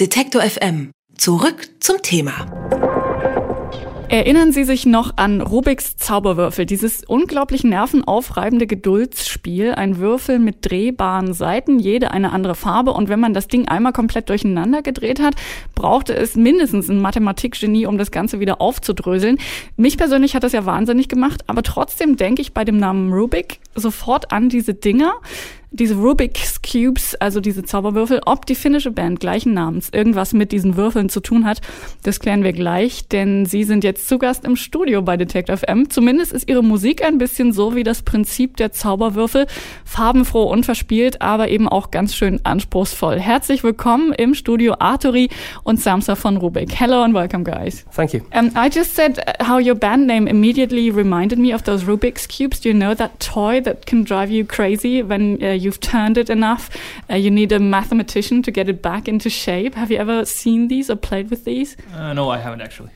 Detektor FM. Zurück zum Thema. Erinnern Sie sich noch an Rubiks Zauberwürfel, dieses unglaublich nervenaufreibende Geduldsspiel, ein Würfel mit drehbaren Seiten, jede eine andere Farbe und wenn man das Ding einmal komplett durcheinander gedreht hat, brauchte es mindestens ein Mathematikgenie, um das Ganze wieder aufzudröseln. Mich persönlich hat das ja wahnsinnig gemacht, aber trotzdem denke ich bei dem Namen Rubik sofort an diese Dinger diese Rubik's Cubes, also diese Zauberwürfel, ob die finnische Band gleichen Namens irgendwas mit diesen Würfeln zu tun hat, das klären wir gleich, denn sie sind jetzt zu Gast im Studio bei Detect FM. Zumindest ist ihre Musik ein bisschen so wie das Prinzip der Zauberwürfel, farbenfroh und verspielt, aber eben auch ganz schön anspruchsvoll. Herzlich willkommen im Studio Arturi und Samsa von Rubik. Hello and welcome guys. Thank you. Um, I just said uh, how your band name immediately reminded me of those Rubik's cubes. Do you know that toy that can drive you crazy when uh, you've turned it enough. Uh, you need a mathematician to get it back into shape. Have you ever seen these or played with these? Uh, no, I haven't actually.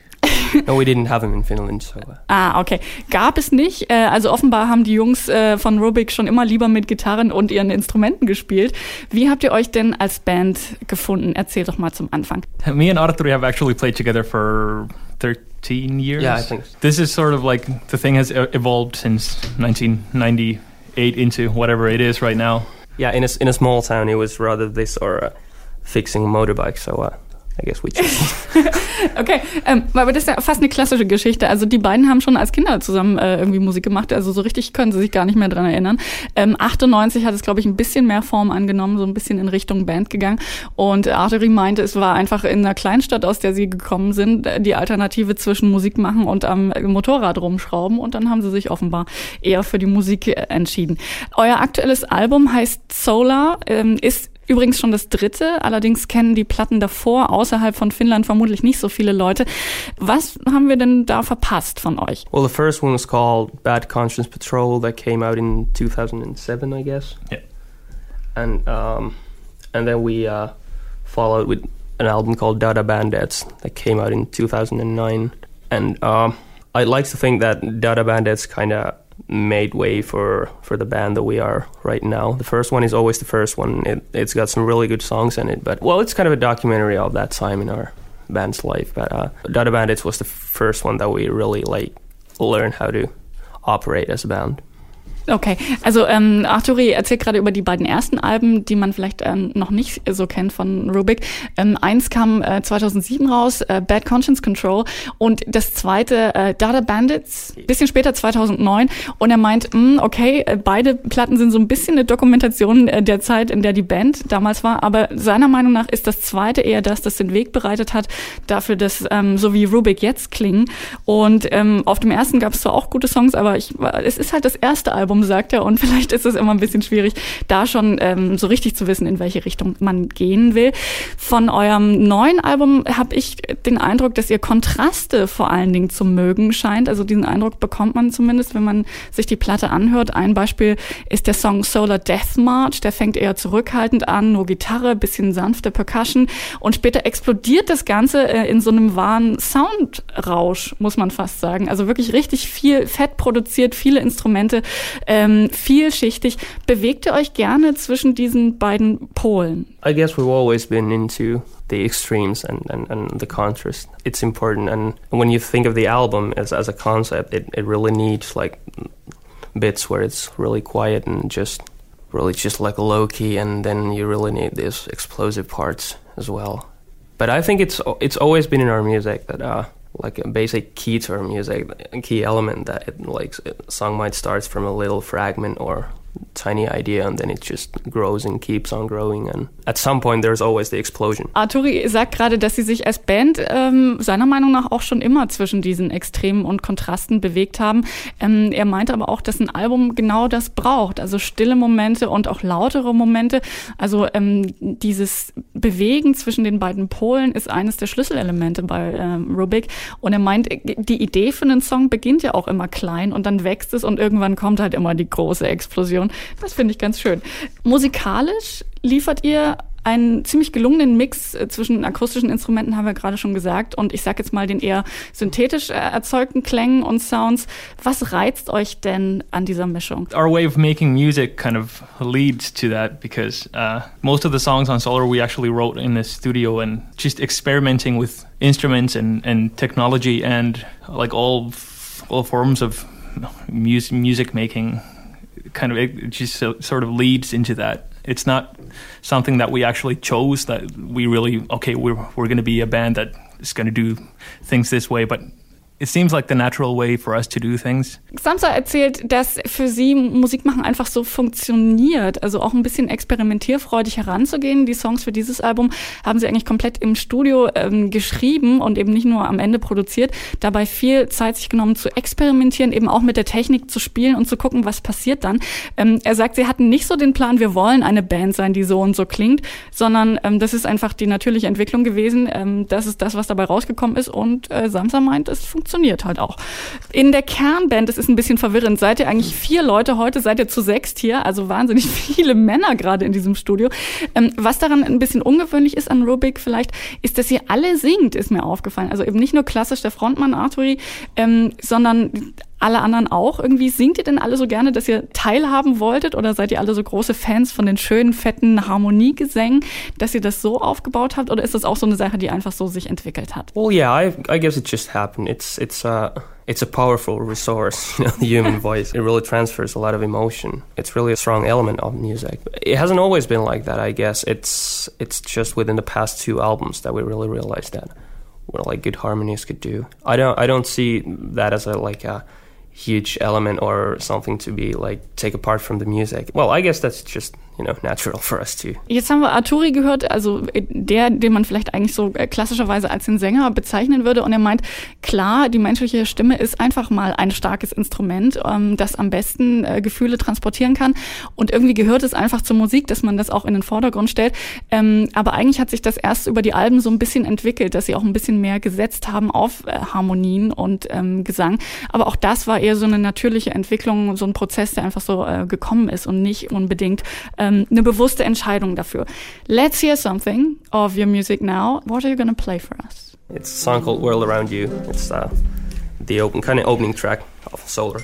no, we didn't have them in Finland. So. Uh. Ah, okay. Gab es nicht. Äh, also offenbar haben die Jungs äh, von Rubik schon immer lieber mit Gitarren und ihren Instrumenten gespielt. Wie habt ihr euch denn als Band gefunden? Erzähl doch mal zum Anfang. Me and Arturi have actually played together for 13 years. Yeah, I think so. This is sort of like the thing has evolved since 1990 eight into whatever it is right now. Yeah, in a, in a small town, it was rather this or uh, fixing a motorbike. So uh, I guess we okay, ähm, aber das ist ja fast eine klassische Geschichte. Also die beiden haben schon als Kinder zusammen äh, irgendwie Musik gemacht. Also so richtig können sie sich gar nicht mehr dran erinnern. Ähm, 98 hat es, glaube ich, ein bisschen mehr Form angenommen, so ein bisschen in Richtung Band gegangen. Und Artery meinte, es war einfach in einer Kleinstadt, aus der sie gekommen sind, die Alternative zwischen Musik machen und am Motorrad rumschrauben. Und dann haben sie sich offenbar eher für die Musik äh, entschieden. Euer aktuelles Album heißt Solar, ähm, ist Übrigens schon das dritte, allerdings kennen die Platten davor außerhalb von Finnland vermutlich nicht so viele Leute. Was haben wir denn da verpasst von euch? Well, the first one was called Bad Conscience Patrol that came out in 2007, I guess. Yeah. And um, and then we uh, followed with an album called Dada Bandits that came out in 2009. And um, I'd like to think that Dada Bandits kind of made way for for the band that we are right now. The first one is always the first one. It, it's got some really good songs in it, but well, it's kind of a documentary of that time in our band's life. But uh, Dada Bandits was the first one that we really like learned how to operate as a band. Okay, also ähm, Arturi erzählt gerade über die beiden ersten Alben, die man vielleicht ähm, noch nicht so kennt von Rubik. Ähm, eins kam äh, 2007 raus, äh, Bad Conscience Control, und das zweite äh, Dada Bandits, bisschen später 2009. Und er meint, mh, hm, okay, äh, beide Platten sind so ein bisschen eine Dokumentation äh, der Zeit, in der die Band damals war. Aber seiner Meinung nach ist das zweite eher das, das den Weg bereitet hat dafür, dass ähm, so wie Rubik jetzt klingen. Und ähm, auf dem ersten gab es zwar auch gute Songs, aber ich, es ist halt das erste Album Album, sagt er. Und vielleicht ist es immer ein bisschen schwierig, da schon ähm, so richtig zu wissen, in welche Richtung man gehen will. Von eurem neuen Album habe ich den Eindruck, dass ihr Kontraste vor allen Dingen zu mögen scheint. Also diesen Eindruck bekommt man zumindest, wenn man sich die Platte anhört. Ein Beispiel ist der Song Solar Death March. Der fängt eher zurückhaltend an, nur Gitarre, bisschen sanfte Percussion. Und später explodiert das Ganze äh, in so einem wahren Soundrausch, muss man fast sagen. Also wirklich richtig viel Fett produziert, viele Instrumente ähm, vielschichtig. Bewegt ihr euch gerne zwischen diesen beiden Polen? I guess we've always been into the extremes and, and, and the contrast. It's important. And when you think of the album as, as a concept, it, it really needs like bits where it's really quiet and just really just like low key, and then you really need these explosive parts as well. But I think it's it's always been in our music that uh, like a basic key to our music, a key element that it like a song might start from a little fragment or tiny idea and then it just grows and keeps on growing and at some point there's always the explosion. Arturi sagt gerade, dass sie sich als Band ähm, seiner Meinung nach auch schon immer zwischen diesen Extremen und Kontrasten bewegt haben. Ähm, er meinte aber auch, dass ein Album genau das braucht, also stille Momente und auch lautere Momente. Also ähm, dieses Bewegen zwischen den beiden Polen ist eines der Schlüsselelemente bei ähm, Rubik und er meint, die Idee für einen Song beginnt ja auch immer klein und dann wächst es und irgendwann kommt halt immer die große Explosion. Das finde ich ganz schön. Musikalisch liefert ihr einen ziemlich gelungenen Mix äh, zwischen akustischen Instrumenten, haben wir gerade schon gesagt, und ich sage jetzt mal den eher synthetisch äh, erzeugten Klängen und Sounds. Was reizt euch denn an dieser Mischung? Our way of making music kind of leads to that because uh, most of the songs on Solar we actually wrote in the studio and just experimenting with instruments and, and technology and like all all forms of music music making kind of it just sort of leads into that. It's not something that we actually chose that we really okay we're we're going to be a band that is going to do things this way but it seems like the natural way for us to do things. Samsa erzählt, dass für sie Musik machen einfach so funktioniert, also auch ein bisschen experimentierfreudig heranzugehen. Die Songs für dieses Album haben sie eigentlich komplett im Studio ähm, geschrieben und eben nicht nur am Ende produziert. Dabei viel Zeit sich genommen zu experimentieren, eben auch mit der Technik zu spielen und zu gucken, was passiert dann. Ähm, er sagt, sie hatten nicht so den Plan, wir wollen eine Band sein, die so und so klingt, sondern ähm, das ist einfach die natürliche Entwicklung gewesen. Ähm, das ist das, was dabei rausgekommen ist und äh, Samsa meint, es funktioniert funktioniert halt auch. In der Kernband, das ist ein bisschen verwirrend, seid ihr eigentlich vier Leute, heute seid ihr zu sechst hier, also wahnsinnig viele Männer gerade in diesem Studio. Ähm, was daran ein bisschen ungewöhnlich ist an Rubik vielleicht, ist, dass ihr alle singt, ist mir aufgefallen. Also eben nicht nur klassisch der Frontmann Arturi, ähm, sondern alle anderen auch irgendwie? Singt ihr denn alle so gerne, dass ihr teilhaben wolltet oder seid ihr alle so große Fans von den schönen, fetten Harmoniegesängen, dass ihr das so aufgebaut habt oder ist das auch so eine Sache, die einfach so sich entwickelt hat? Well, yeah, I, I guess it just happened. It's, it's, uh, it's a powerful resource, you know, the human voice. It really transfers a lot of emotion. It's really a strong element of music. It hasn't always been like that, I guess. It's, it's just within the past two albums that we really realized that what like good harmonies could do. I don't, I don't see that as a, like a, huge element or something to be like take apart from the music. Well, I guess that's just you know, natural for us too. Jetzt haben wir Arturi gehört, also der, den man vielleicht eigentlich so äh, klassischerweise als den Sänger bezeichnen würde. Und er meint, klar, die menschliche Stimme ist einfach mal ein starkes Instrument, ähm, das am besten äh, Gefühle transportieren kann. Und irgendwie gehört es einfach zur Musik, dass man das auch in den Vordergrund stellt. Ähm, aber eigentlich hat sich das erst über die Alben so ein bisschen entwickelt, dass sie auch ein bisschen mehr gesetzt haben auf äh, Harmonien und ähm, Gesang. Aber auch das war eher so eine natürliche Entwicklung, so ein Prozess, der einfach so äh, gekommen ist und nicht unbedingt ähm, eine bewusste Entscheidung dafür. Let's hear something of your music now. What are you going to play for us? It's a song called World Around You. It's uh, the open kind of opening track of Solar.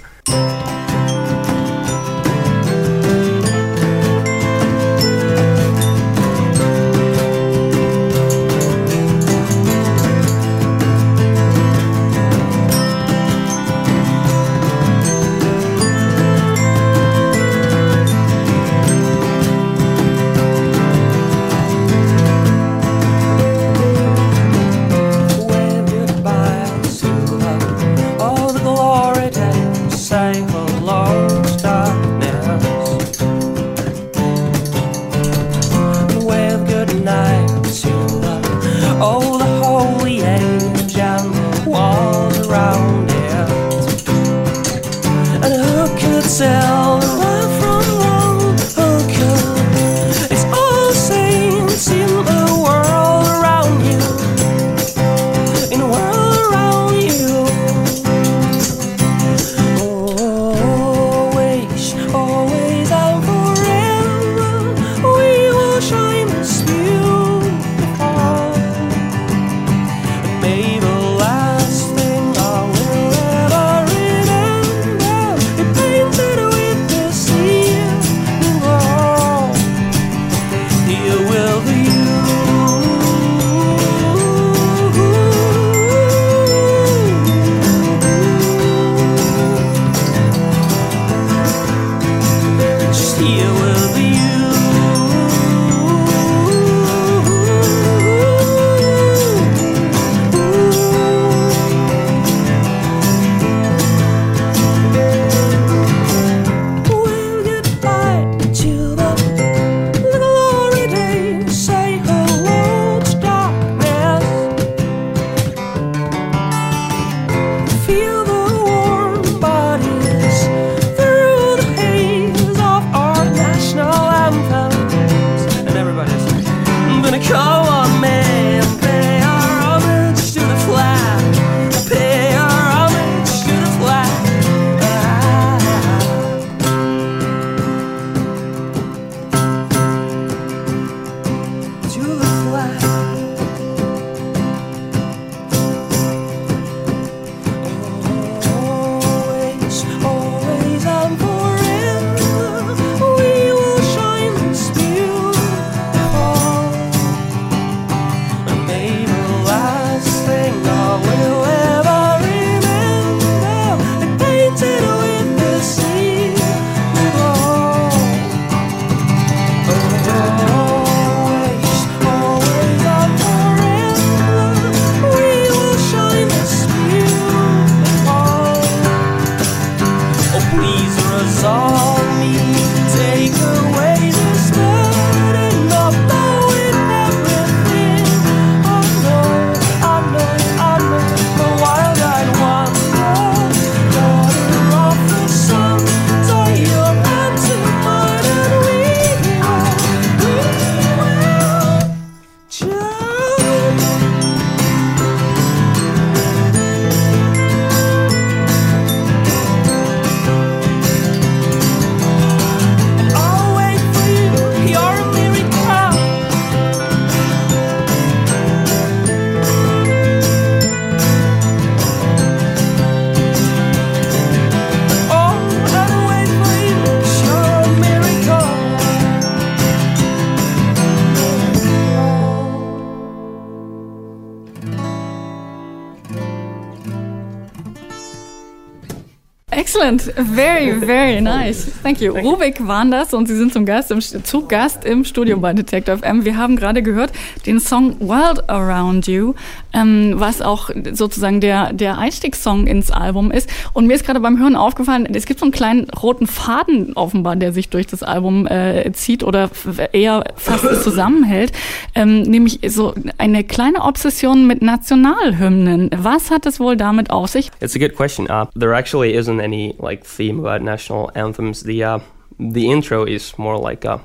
Excellent. Very, very nice. Thank you. Rubik waren das und Sie sind zum Gast im, zu Gast im Studio bei Detective FM. Wir haben gerade gehört den Song World Around You, ähm, was auch sozusagen der, der Einstiegssong ins Album ist. Und mir ist gerade beim Hören aufgefallen, es gibt so einen kleinen roten Faden offenbar, der sich durch das Album äh, zieht oder eher fast zusammenhält, ähm, nämlich so eine kleine Obsession mit Nationalhymnen. Was hat es wohl damit auf sich? It's a good question. Uh, there actually isn't any like theme about national anthems. The uh, the intro is more like uh,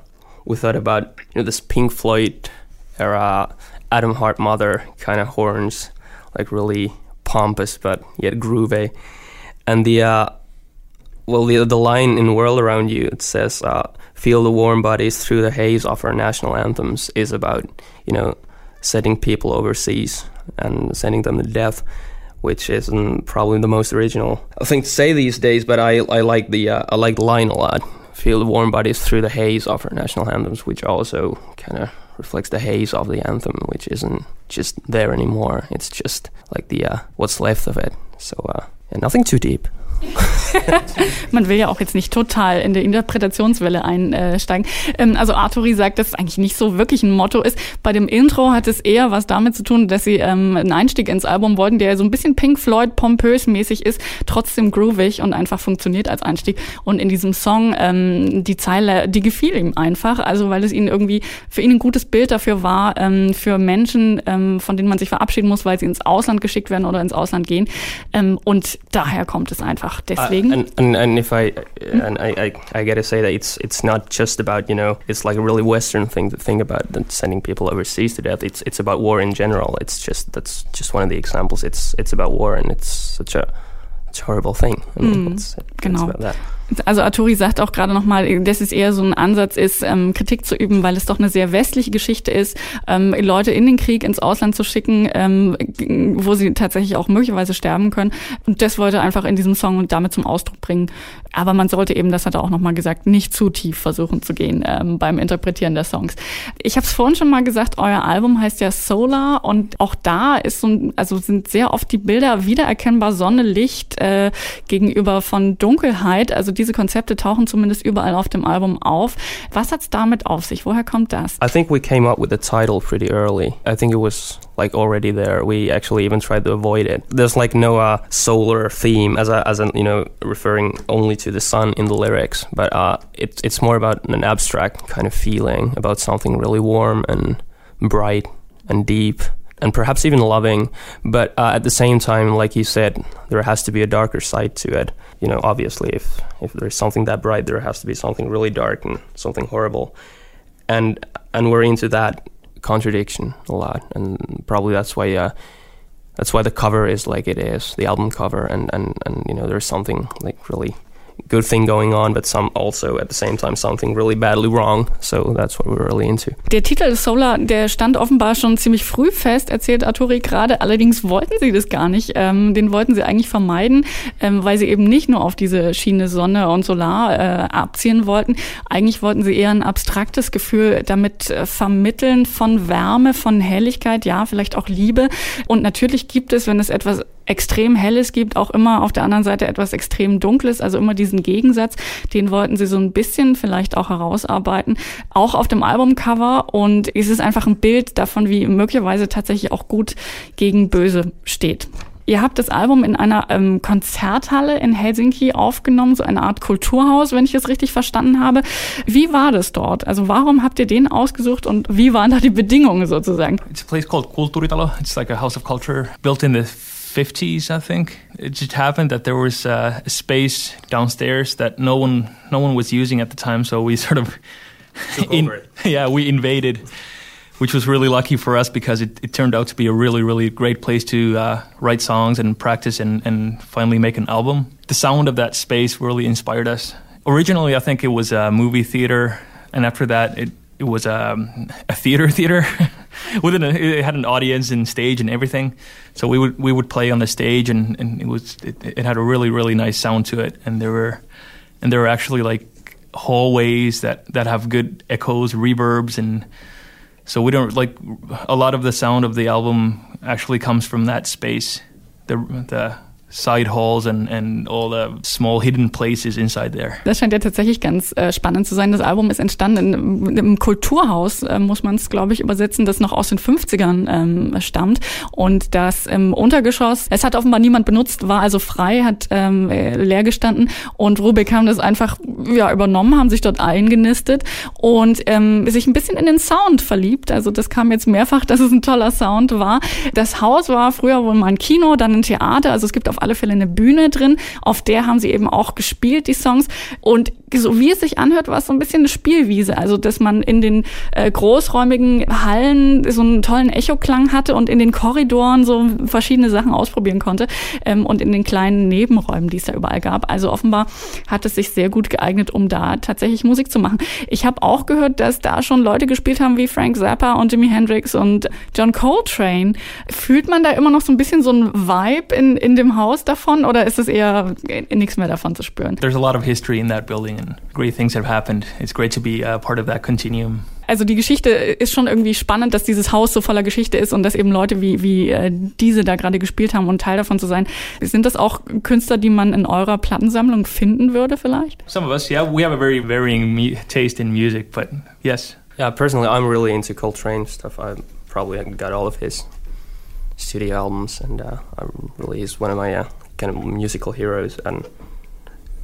we thought about you know this Pink Floyd era Adam Hart Mother kind of horns, like really pompous but yet groovy, and the uh, well the the line in "World Around You" it says uh, "Feel the warm bodies through the haze" of our national anthems is about you know setting people overseas and sending them to death which isn't probably the most original thing to say these days. But I, I like the uh, I like the line a lot. Feel the warm bodies through the haze of our national anthems, which also kind of reflects the haze of the anthem, which isn't just there anymore. It's just like the uh, what's left of it. So uh, yeah, nothing too deep. Man will ja auch jetzt nicht total in der Interpretationswelle einsteigen. Ähm, also Arturi sagt, dass es eigentlich nicht so wirklich ein Motto ist. Bei dem Intro hat es eher was damit zu tun, dass sie ähm, einen Einstieg ins Album wollten, der so ein bisschen Pink Floyd pompös mäßig ist, trotzdem groovig und einfach funktioniert als Einstieg. Und in diesem Song ähm, die Zeile, die gefiel ihm einfach, also weil es ihnen irgendwie für ihn ein gutes Bild dafür war, für Menschen, von denen man sich verabschieden muss, weil sie ins Ausland geschickt werden oder ins Ausland gehen. und daher kommt es einfach einfach deswegen. And, and, and if I and I, I, I gotta say that it's it's not just about you know it's like a really Western thing to think about sending people overseas to death. It's it's about war in general. It's just that's just one of the examples. It's it's about war and it's such a, such a horrible thing. I mean, mm, it's, it's genau. Also Arturi sagt auch gerade nochmal, dass es eher so ein Ansatz ist, ähm, Kritik zu üben, weil es doch eine sehr westliche Geschichte ist, ähm, Leute in den Krieg ins Ausland zu schicken, ähm, wo sie tatsächlich auch möglicherweise sterben können. Und das wollte er einfach in diesem Song und damit zum Ausdruck bringen. Aber man sollte eben, das hat er auch nochmal gesagt, nicht zu tief versuchen zu gehen ähm, beim Interpretieren der Songs. Ich habe es vorhin schon mal gesagt, euer Album heißt ja Solar und auch da ist so, ein, also sind sehr oft die Bilder wiedererkennbar Sonne, Licht äh, gegenüber von Dunkelheit. Also diese Konzepte tauchen zumindest überall auf dem Album auf. Was hat's damit auf sich? Woher kommt das? I think we came up with the title pretty early. I think it was like already there. We actually even tried to avoid it. There's like no uh, solar theme as a, as an you know referring only to the sun in the lyrics, but uh, it, it's more about an abstract kind of feeling about something really warm and bright and deep and perhaps even loving. But uh, at the same time, like you said, there has to be a darker side to it. You know, obviously, if if there's something that bright, there has to be something really dark and something horrible. And and we're into that contradiction a lot, and probably that's why. Uh, that's why the cover is like it is, the album cover, and, and, and you know there's something like really good thing going on, but some also at the same time something really badly wrong. So that's what we're really into. Der Titel Solar, der stand offenbar schon ziemlich früh fest, erzählt Arturi gerade. Allerdings wollten sie das gar nicht. Ähm, den wollten sie eigentlich vermeiden, ähm, weil sie eben nicht nur auf diese Schiene Sonne und Solar äh, abziehen wollten. Eigentlich wollten sie eher ein abstraktes Gefühl damit äh, vermitteln von Wärme, von Helligkeit, ja, vielleicht auch Liebe. Und natürlich gibt es, wenn es etwas extrem Helles gibt, auch immer auf der anderen Seite etwas extrem Dunkles, also immer diesen Gegensatz, den wollten sie so ein bisschen vielleicht auch herausarbeiten, auch auf dem Albumcover und es ist einfach ein Bild davon, wie möglicherweise tatsächlich auch gut gegen böse steht. Ihr habt das Album in einer ähm, Konzerthalle in Helsinki aufgenommen, so eine Art Kulturhaus, wenn ich es richtig verstanden habe. Wie war das dort? Also warum habt ihr den ausgesucht und wie waren da die Bedingungen sozusagen? It's a place called Kulturitalo. It's like a house of culture built in the 50s, I think. It just happened that there was uh, a space downstairs that no one no one was using at the time, so we sort of in, yeah we invaded, which was really lucky for us because it, it turned out to be a really really great place to uh, write songs and practice and, and finally make an album. The sound of that space really inspired us. Originally, I think it was a movie theater, and after that, it it was um, a theater theater within a, it had an audience and stage and everything. So we would we would play on the stage and, and it was it, it, had a really really nice sound to it. And there were and there were actually like hallways that that have good echoes reverbs and so we don't like a lot of the sound of the album actually comes from that space. The the side halls and, and all the small hidden places inside there. Das scheint ja tatsächlich ganz äh, spannend zu sein. Das Album ist entstanden in, im Kulturhaus, äh, muss man es, glaube ich, übersetzen, das noch aus den 50ern ähm, stammt. Und das im Untergeschoss, es hat offenbar niemand benutzt, war also frei, hat ähm, äh, leer gestanden und Rubik haben das einfach ja, übernommen, haben sich dort eingenistet und ähm, sich ein bisschen in den Sound verliebt. Also das kam jetzt mehrfach, dass es ein toller Sound war. Das Haus war früher wohl mal ein Kino, dann ein Theater. Also es gibt auf alle Fälle eine Bühne drin. Auf der haben sie eben auch gespielt, die Songs. Und so wie es sich anhört, war es so ein bisschen eine Spielwiese. Also, dass man in den äh, großräumigen Hallen so einen tollen Echoklang hatte und in den Korridoren so verschiedene Sachen ausprobieren konnte ähm, und in den kleinen Nebenräumen, die es da überall gab. Also offenbar hat es sich sehr gut geeignet, um da tatsächlich Musik zu machen. Ich habe auch gehört, dass da schon Leute gespielt haben wie Frank Zappa und Jimi Hendrix und John Coltrane. Fühlt man da immer noch so ein bisschen so ein Vibe in, in dem Haus davon oder ist es eher nichts mehr davon zu spüren? There's a lot of history in that building and great things have happened. It's great to be a part of that continuum. Also die Geschichte ist schon irgendwie spannend, dass dieses Haus so voller Geschichte ist und dass eben Leute wie, wie äh, diese da gerade gespielt haben und Teil davon zu sein. Sind das auch Künstler, die man in eurer Plattensammlung finden würde vielleicht? Some of us, yeah, we have a very varying taste in music, but yes. Yeah, personally, I'm really into Coltrane stuff. I probably got all of his studio albums, and uh, I really is one of my uh, kind of musical heroes. And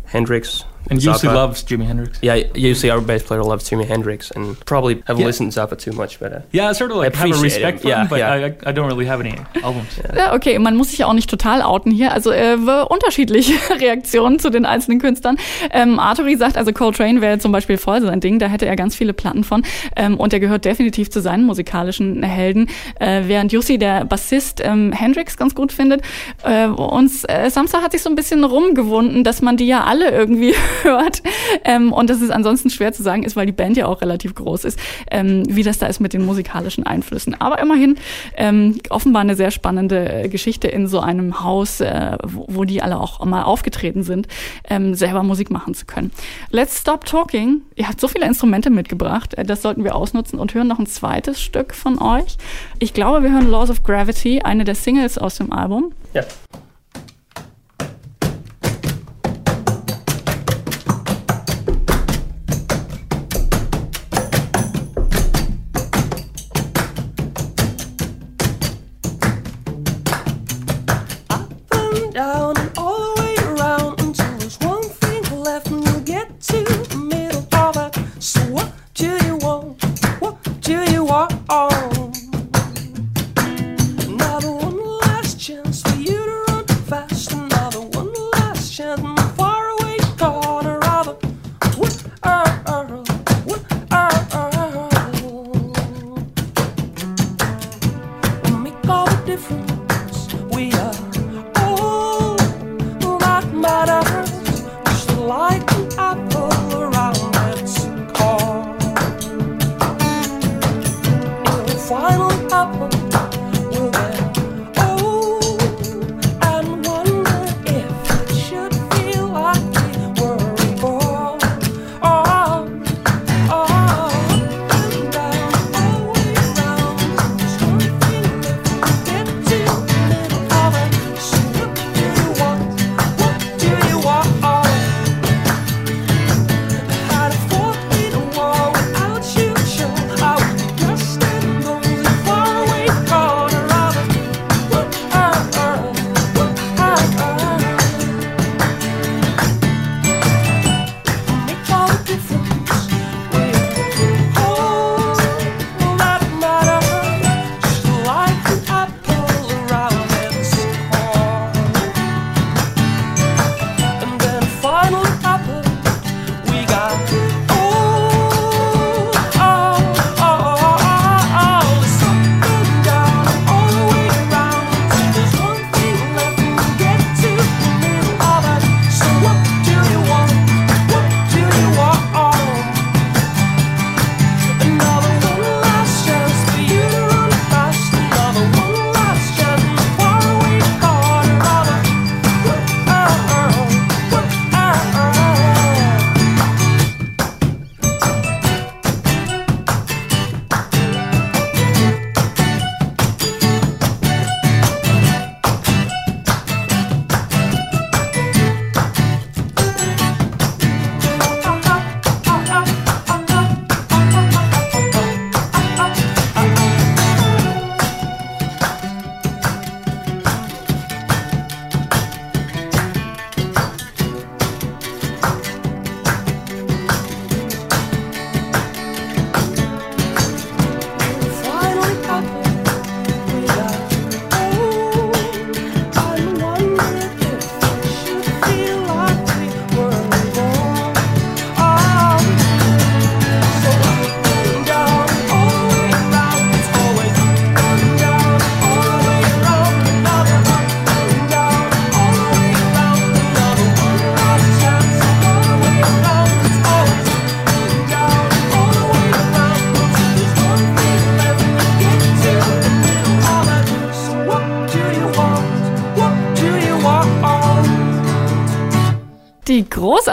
Hendrix. And Zappa. loves Jimi Hendrix. Yeah, usually our bass player loves Jimi Hendrix, and probably haven't yeah. listened to Zappa too much, but uh, yeah, I sort of like have a respect him. for yeah, him, but yeah. I, I don't really have any albums. Ja, okay, man muss sich ja auch nicht total outen hier. Also äh, unterschiedliche Reaktionen zu den einzelnen Künstlern. Ähm, Arturi sagt, also Coltrane wäre zum Beispiel voll sein Ding, da hätte er ganz viele Platten von ähm, und er gehört definitiv zu seinen musikalischen Helden, äh, während Jussi, der Bassist, ähm, Hendrix ganz gut findet. Äh, und äh, Samstag hat sich so ein bisschen rumgewunden, dass man die ja alle irgendwie hört. Ähm, und das ist ansonsten schwer zu sagen ist, weil die Band ja auch relativ groß ist, ähm, wie das da ist mit den musikalischen Einflüssen. Aber immerhin ähm, offenbar eine sehr spannende Geschichte in so einem Haus, äh, wo, wo, die alle auch mal aufgetreten sind, ähm, selber Musik machen zu können. Let's Stop Talking. Ihr habt so viele Instrumente mitgebracht. Äh, das sollten wir ausnutzen und hören noch ein zweites Stück von euch. Ich glaube, wir hören Laws of Gravity, eine der Singles aus dem Album. Ja.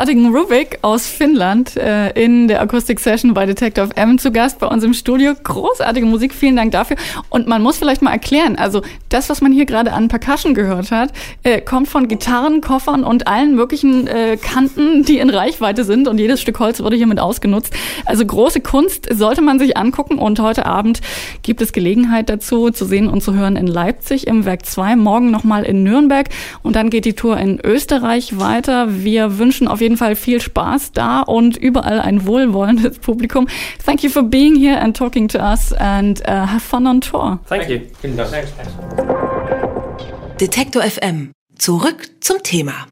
Großartigen Rubik aus Finnland äh, in der Akustik Session bei Detective M zu Gast bei uns im Studio. Großartige Musik, vielen Dank dafür. Und man muss vielleicht mal erklären, also das, was man hier gerade an Percussion gehört hat, äh, kommt von Gitarren, Koffern und allen möglichen äh, Kanten, die in Reichweite sind. Und jedes Stück Holz wurde hiermit ausgenutzt. Also große Kunst sollte man sich angucken. Und heute Abend gibt es Gelegenheit dazu, zu sehen und zu hören in Leipzig im Werk 2, morgen nochmal in Nürnberg. Und dann geht die Tour in Österreich weiter. Wir wünschen auf jeden Fall viel Spaß da und überall ein wohlwollendes Publikum. Thank you for being here and talking to us and uh, have fun on tour. Thank you. Detektor FM. Zurück zum Thema.